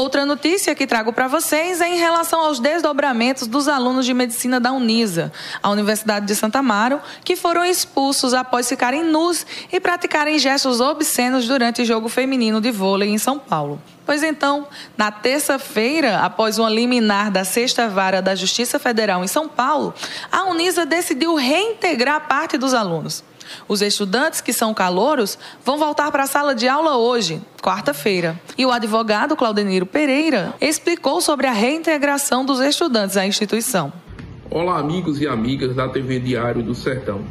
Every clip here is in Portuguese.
Outra notícia que trago para vocês é em relação aos desdobramentos dos alunos de medicina da Unisa, a Universidade de Santa Amaro, que foram expulsos após ficarem nus e praticarem gestos obscenos durante jogo feminino de vôlei em São Paulo. Pois então, na terça-feira, após uma liminar da Sexta Vara da Justiça Federal em São Paulo, a Unisa decidiu reintegrar parte dos alunos. Os estudantes que são calouros vão voltar para a sala de aula hoje, quarta-feira. E o advogado Claudeniro Pereira explicou sobre a reintegração dos estudantes à instituição. Olá, amigos e amigas da TV Diário do Sertão.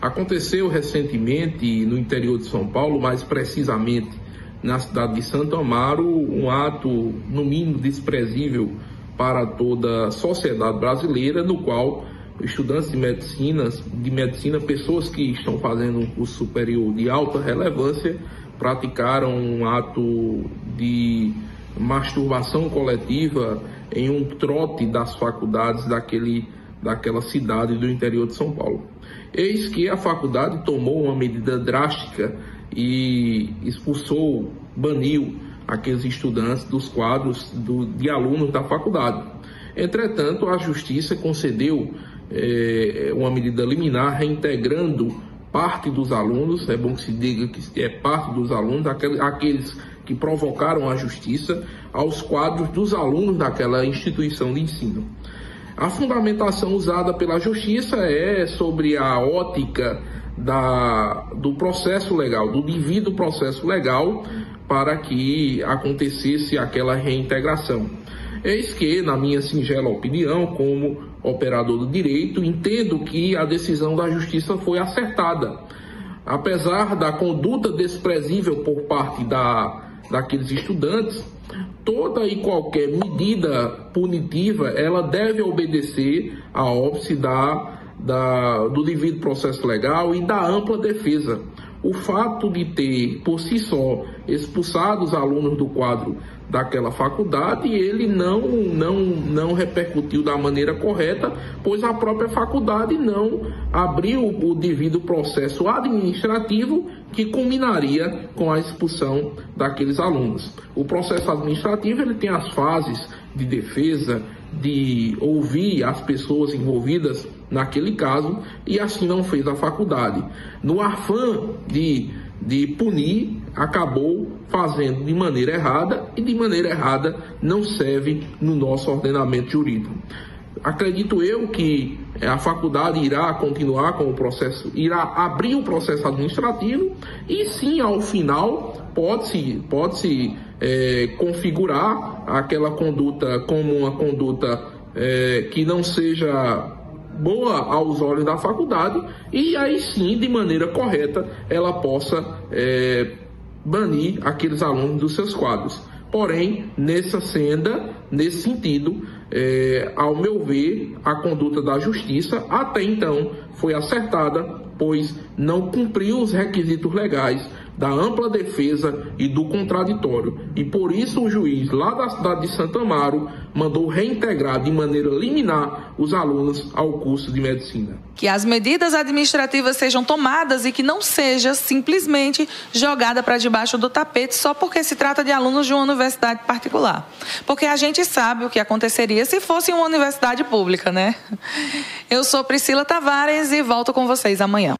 Aconteceu recentemente no interior de São Paulo, mais precisamente na cidade de Santo Amaro, um ato, no mínimo, desprezível para toda a sociedade brasileira, no qual estudantes de medicina, de medicina, pessoas que estão fazendo um curso superior de alta relevância, praticaram um ato de masturbação coletiva em um trote das faculdades daquele, daquela cidade do interior de São Paulo. Eis que a faculdade tomou uma medida drástica e expulsou, baniu aqueles estudantes dos quadros do, de alunos da faculdade. Entretanto, a justiça concedeu é, uma medida liminar reintegrando parte dos alunos, é bom que se diga que é parte dos alunos, aqueles que provocaram a justiça, aos quadros dos alunos daquela instituição de ensino. A fundamentação usada pela justiça é sobre a ótica da, do processo legal, do devido processo legal para que acontecesse aquela reintegração. Eis que, na minha singela opinião, como operador do direito, entendo que a decisão da justiça foi acertada. Apesar da conduta desprezível por parte da, daqueles estudantes, toda e qualquer medida punitiva ela deve obedecer à óbice da, da, do devido processo legal e da ampla defesa. O fato de ter, por si só, expulsado os alunos do quadro daquela faculdade, ele não, não, não repercutiu da maneira correta, pois a própria faculdade não abriu o devido processo administrativo que culminaria com a expulsão daqueles alunos. O processo administrativo ele tem as fases de defesa, de ouvir as pessoas envolvidas naquele caso, e assim não fez a faculdade. No afã de, de punir, acabou fazendo de maneira errada e de maneira errada não serve no nosso ordenamento jurídico. Acredito eu que a faculdade irá continuar com o processo, irá abrir o processo administrativo e sim, ao final, pode-se pode -se, é, configurar aquela conduta como uma conduta é, que não seja boa aos olhos da faculdade e aí sim, de maneira correta, ela possa é, banir aqueles alunos dos seus quadros. Porém, nessa senda, nesse sentido, é, ao meu ver, a conduta da justiça até então foi acertada, pois não cumpriu os requisitos legais da ampla defesa e do contraditório. E por isso o juiz lá da cidade de Santa Amaro mandou reintegrar de maneira liminar os alunos ao curso de medicina. Que as medidas administrativas sejam tomadas e que não seja simplesmente jogada para debaixo do tapete só porque se trata de alunos de uma universidade particular. Porque a gente sabe o que aconteceria se fosse uma universidade pública, né? Eu sou Priscila Tavares e volto com vocês amanhã.